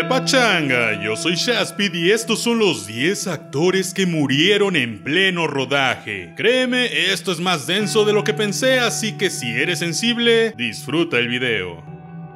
¡Qué pachanga! Yo soy Shaspid y estos son los 10 actores que murieron en pleno rodaje. Créeme, esto es más denso de lo que pensé, así que si eres sensible, disfruta el video.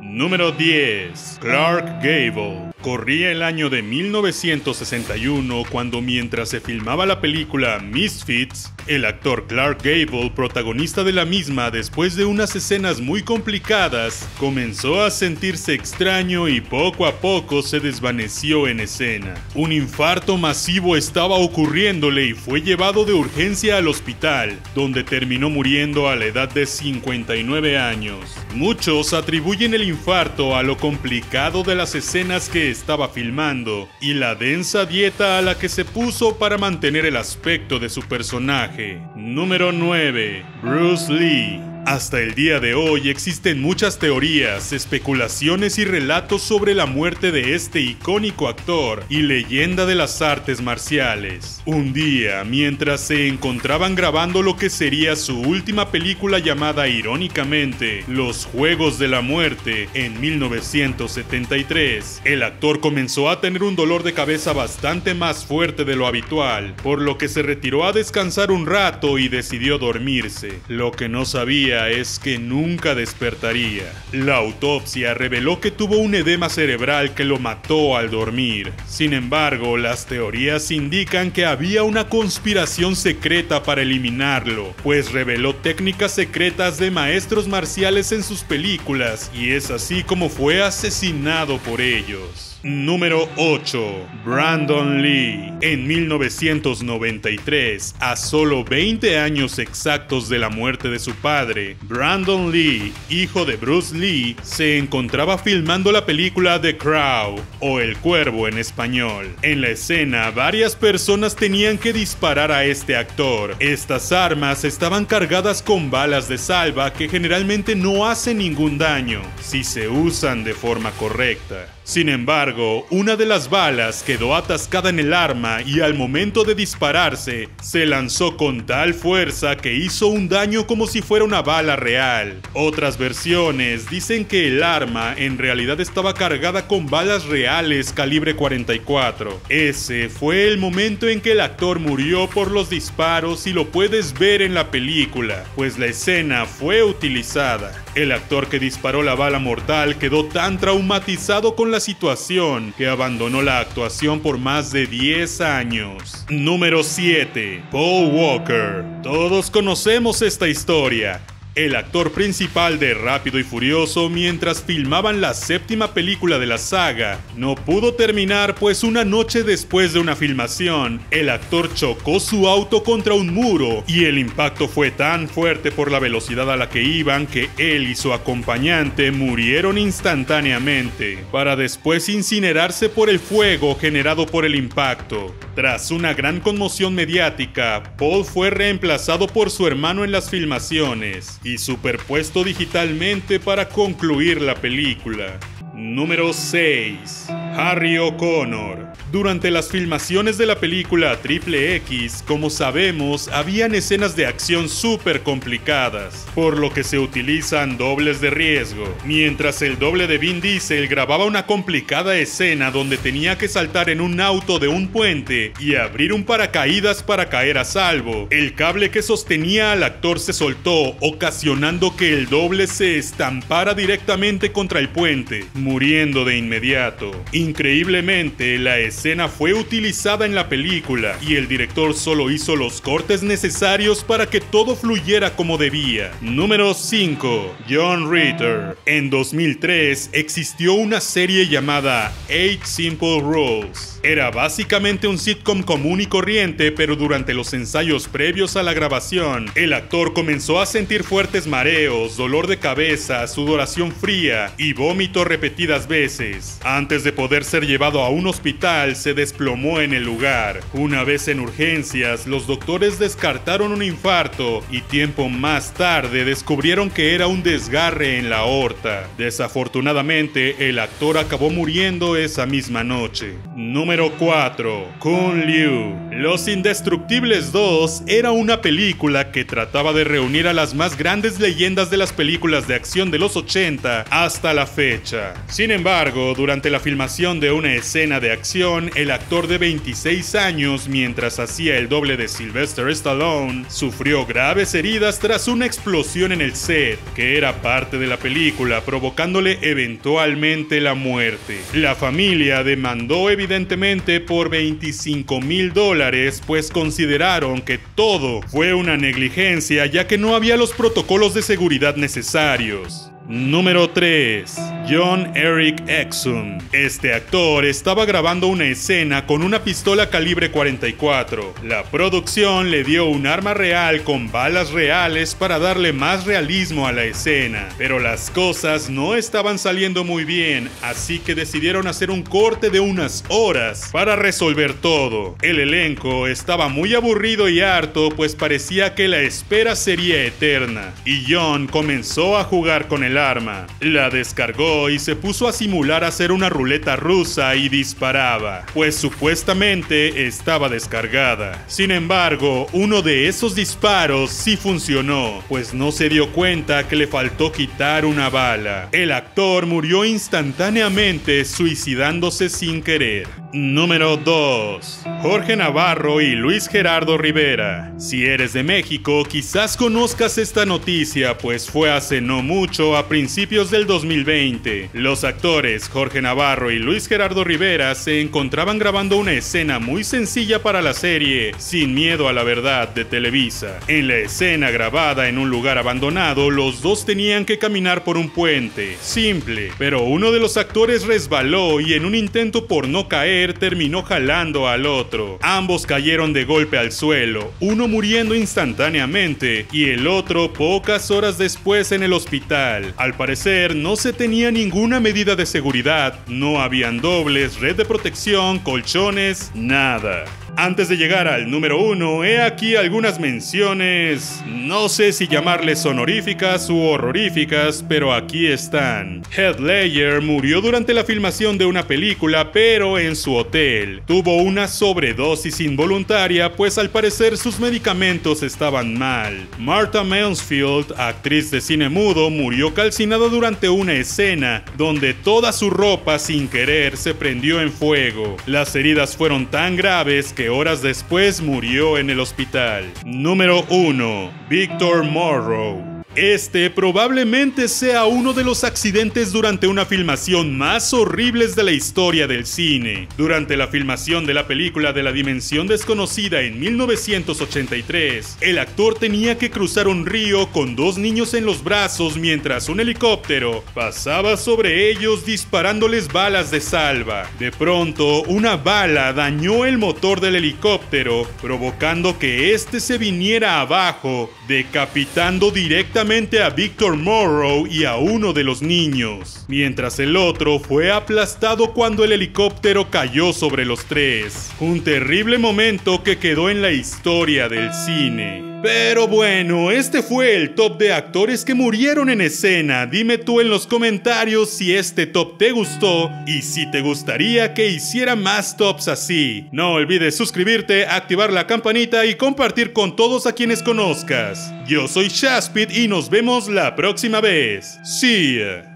Número 10. Clark Gable. Corría el año de 1961 cuando mientras se filmaba la película Misfits, el actor Clark Gable, protagonista de la misma después de unas escenas muy complicadas, comenzó a sentirse extraño y poco a poco se desvaneció en escena. Un infarto masivo estaba ocurriéndole y fue llevado de urgencia al hospital, donde terminó muriendo a la edad de 59 años. Muchos atribuyen el infarto a lo complicado de las escenas que estaba filmando y la densa dieta a la que se puso para mantener el aspecto de su personaje. Número 9. Bruce Lee. Hasta el día de hoy existen muchas teorías, especulaciones y relatos sobre la muerte de este icónico actor y leyenda de las artes marciales. Un día, mientras se encontraban grabando lo que sería su última película llamada irónicamente Los Juegos de la Muerte en 1973, el actor comenzó a tener un dolor de cabeza bastante más fuerte de lo habitual, por lo que se retiró a descansar un rato y decidió dormirse. Lo que no sabía es que nunca despertaría. La autopsia reveló que tuvo un edema cerebral que lo mató al dormir. Sin embargo, las teorías indican que había una conspiración secreta para eliminarlo, pues reveló técnicas secretas de maestros marciales en sus películas y es así como fue asesinado por ellos. Número 8. Brandon Lee. En 1993, a solo 20 años exactos de la muerte de su padre, Brandon Lee, hijo de Bruce Lee, se encontraba filmando la película The Crow, o El Cuervo en español. En la escena, varias personas tenían que disparar a este actor. Estas armas estaban cargadas con balas de salva que generalmente no hacen ningún daño si se usan de forma correcta. Sin embargo, una de las balas quedó atascada en el arma y al momento de dispararse, se lanzó con tal fuerza que hizo un daño como si fuera una bala real. Otras versiones dicen que el arma en realidad estaba cargada con balas reales calibre 44. Ese fue el momento en que el actor murió por los disparos y lo puedes ver en la película, pues la escena fue utilizada. El actor que disparó la bala mortal quedó tan traumatizado con la situación que abandonó la actuación por más de 10 años. Número 7. Paul Walker. Todos conocemos esta historia el actor principal de Rápido y Furioso mientras filmaban la séptima película de la saga. No pudo terminar pues una noche después de una filmación, el actor chocó su auto contra un muro y el impacto fue tan fuerte por la velocidad a la que iban que él y su acompañante murieron instantáneamente, para después incinerarse por el fuego generado por el impacto. Tras una gran conmoción mediática, Paul fue reemplazado por su hermano en las filmaciones y superpuesto digitalmente para concluir la película. Número 6. Harry O'Connor. Durante las filmaciones de la película Triple X, como sabemos, habían escenas de acción súper complicadas, por lo que se utilizan dobles de riesgo. Mientras el doble de Vin Diesel grababa una complicada escena donde tenía que saltar en un auto de un puente y abrir un paracaídas para caer a salvo, el cable que sostenía al actor se soltó, ocasionando que el doble se estampara directamente contra el puente, muriendo de inmediato. Increíblemente, la escena fue utilizada en la película y el director solo hizo los cortes necesarios para que todo fluyera como debía. Número 5. John Ritter. En 2003 existió una serie llamada 8 Simple Rules. Era básicamente un sitcom común y corriente, pero durante los ensayos previos a la grabación, el actor comenzó a sentir fuertes mareos, dolor de cabeza, sudoración fría y vómito repetidas veces. Antes de poder ser llevado a un hospital, se desplomó en el lugar. Una vez en urgencias, los doctores descartaron un infarto y tiempo más tarde descubrieron que era un desgarre en la aorta. Desafortunadamente, el actor acabó muriendo esa misma noche. Número Número 4. Kun Liu. Los Indestructibles 2 era una película que trataba de reunir a las más grandes leyendas de las películas de acción de los 80 hasta la fecha. Sin embargo, durante la filmación de una escena de acción, el actor de 26 años, mientras hacía el doble de Sylvester Stallone, sufrió graves heridas tras una explosión en el set, que era parte de la película, provocándole eventualmente la muerte. La familia demandó evidentemente por 25 mil dólares, pues consideraron que todo fue una negligencia ya que no había los protocolos de seguridad necesarios. Número 3. John Eric Exum. Este actor estaba grabando una escena con una pistola calibre 44. La producción le dio un arma real con balas reales para darle más realismo a la escena, pero las cosas no estaban saliendo muy bien, así que decidieron hacer un corte de unas horas para resolver todo. El elenco estaba muy aburrido y harto, pues parecía que la espera sería eterna, y John comenzó a jugar con el arma. La descargó y se puso a simular hacer una ruleta rusa y disparaba, pues supuestamente estaba descargada. Sin embargo, uno de esos disparos sí funcionó, pues no se dio cuenta que le faltó quitar una bala. El actor murió instantáneamente suicidándose sin querer. Número 2. Jorge Navarro y Luis Gerardo Rivera. Si eres de México, quizás conozcas esta noticia, pues fue hace no mucho, a principios del 2020. Los actores Jorge Navarro y Luis Gerardo Rivera se encontraban grabando una escena muy sencilla para la serie Sin Miedo a la Verdad de Televisa. En la escena grabada en un lugar abandonado, los dos tenían que caminar por un puente. Simple, pero uno de los actores resbaló y en un intento por no caer, terminó jalando al otro. Ambos cayeron de golpe al suelo, uno muriendo instantáneamente y el otro pocas horas después en el hospital. Al parecer no se tenía ninguna medida de seguridad, no habían dobles, red de protección, colchones, nada. Antes de llegar al número uno, he aquí algunas menciones, no sé si llamarles honoríficas u horroríficas, pero aquí están. Heath Ledger murió durante la filmación de una película, pero en su hotel. Tuvo una sobredosis involuntaria, pues al parecer sus medicamentos estaban mal. Martha Mansfield, actriz de cine mudo, murió calcinada durante una escena donde toda su ropa sin querer se prendió en fuego. Las heridas fueron tan graves que horas después murió en el hospital. Número 1. Victor Morrow. Este probablemente sea uno de los accidentes durante una filmación más horribles de la historia del cine. Durante la filmación de la película de la Dimensión Desconocida en 1983, el actor tenía que cruzar un río con dos niños en los brazos mientras un helicóptero pasaba sobre ellos disparándoles balas de salva. De pronto, una bala dañó el motor del helicóptero, provocando que este se viniera abajo, decapitando directamente a Victor Morrow y a uno de los niños, mientras el otro fue aplastado cuando el helicóptero cayó sobre los tres. Un terrible momento que quedó en la historia del cine. Pero bueno, este fue el top de actores que murieron en escena. Dime tú en los comentarios si este top te gustó y si te gustaría que hiciera más tops así. No olvides suscribirte, activar la campanita y compartir con todos a quienes conozcas. Yo soy Shaspit y nos vemos la próxima vez. See ya.